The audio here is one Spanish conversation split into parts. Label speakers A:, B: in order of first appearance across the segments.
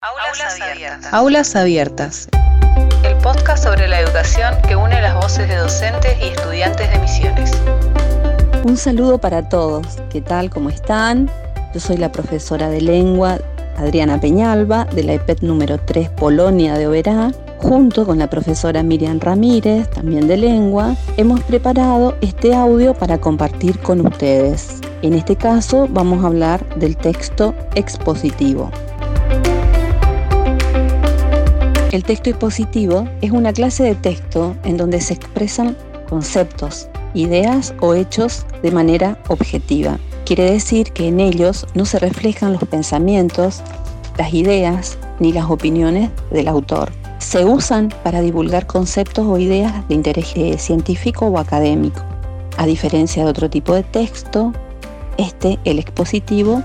A: Aulas Abiertas. Aulas Abiertas. El podcast sobre la educación que une las voces de docentes y estudiantes de misiones.
B: Un saludo para todos. ¿Qué tal? ¿Cómo están? Yo soy la profesora de lengua Adriana Peñalba de la EPET número 3 Polonia de Oberá. Junto con la profesora Miriam Ramírez, también de lengua, hemos preparado este audio para compartir con ustedes. En este caso vamos a hablar del texto expositivo. El texto expositivo es una clase de texto en donde se expresan conceptos, ideas o hechos de manera objetiva. Quiere decir que en ellos no se reflejan los pensamientos, las ideas ni las opiniones del autor. Se usan para divulgar conceptos o ideas de interés científico o académico. A diferencia de otro tipo de texto, este, el expositivo,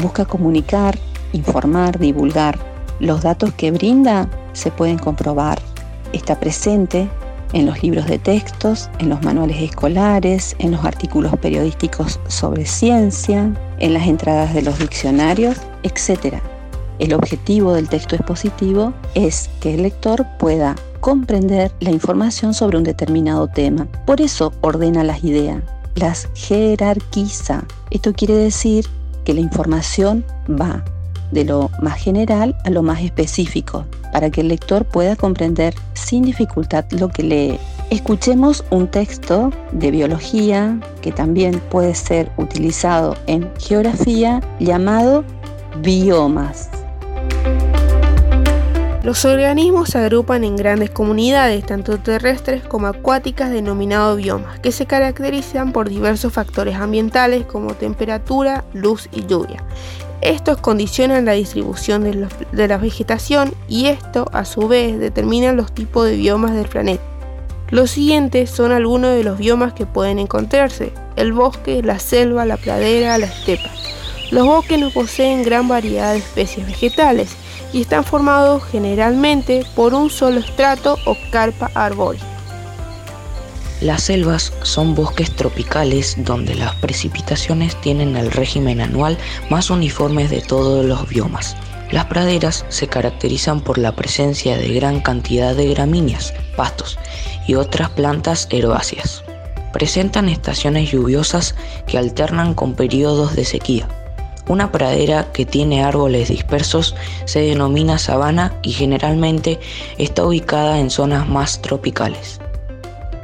B: busca comunicar, informar, divulgar. Los datos que brinda se pueden comprobar. Está presente en los libros de textos, en los manuales escolares, en los artículos periodísticos sobre ciencia, en las entradas de los diccionarios, etc. El objetivo del texto expositivo es que el lector pueda comprender la información sobre un determinado tema. Por eso ordena las ideas, las jerarquiza. Esto quiere decir que la información va de lo más general a lo más específico, para que el lector pueda comprender sin dificultad lo que lee. Escuchemos un texto de biología que también puede ser utilizado en geografía llamado biomas.
C: Los organismos se agrupan en grandes comunidades, tanto terrestres como acuáticas, denominados biomas, que se caracterizan por diversos factores ambientales como temperatura, luz y lluvia. Estos condicionan la distribución de, la vegetación y esto a su vez determina los tipos de biomas del planeta. Los siguientes son algunos de los biomas que pueden encontrarse, el bosque, la selva, la pradera, la estepa. Los bosques no poseen gran variedad de especies vegetales y están formados generalmente por un solo estrato o carpa arbórea.
D: Las selvas son bosques tropicales donde las precipitaciones tienen el régimen anual más uniforme de todos los biomas. Las praderas se caracterizan por la presencia de gran cantidad de gramíneas, pastos y otras plantas herbáceas. Presentan estaciones lluviosas que alternan con periodos de sequía. Una pradera que tiene árboles dispersos se denomina sabana y generalmente está ubicada en zonas más tropicales.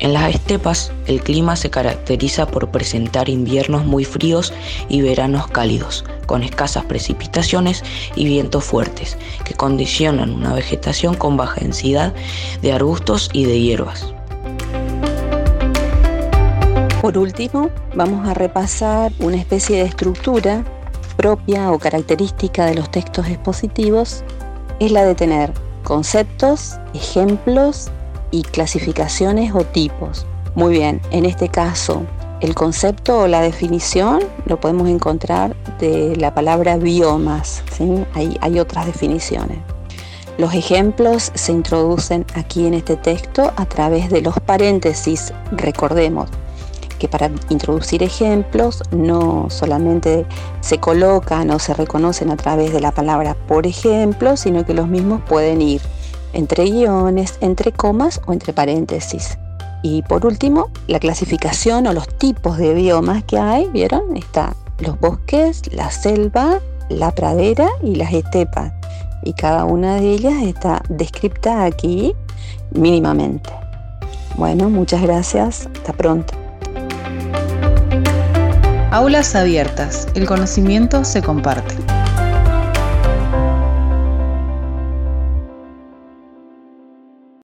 D: En las estepas, el clima se caracteriza por presentar inviernos muy fríos y veranos cálidos, con escasas precipitaciones y vientos fuertes, que condicionan una vegetación con baja densidad de arbustos y de hierbas.
B: Por último, vamos a repasar una especie de estructura propia o característica de los textos expositivos, es la de tener conceptos, ejemplos y clasificaciones o tipos. Muy bien, en este caso, el concepto o la definición lo podemos encontrar de la palabra biomas. hay otras definiciones. Los ejemplos se introducen aquí en este texto a través de los paréntesis. Recordemos que para introducir ejemplos no solamente se colocan o se reconocen a través de la palabra por ejemplo, sino que los mismos pueden ir entre guiones, entre comas o entre paréntesis. Y por último, la clasificación o los tipos de biomas que hay, ¿vieron? Está los bosques, la selva, la pradera y las estepas. Y cada una de ellas está descripta aquí mínimamente. Bueno, muchas gracias. Hasta pronto.
A: Aulas abiertas. El conocimiento se comparte.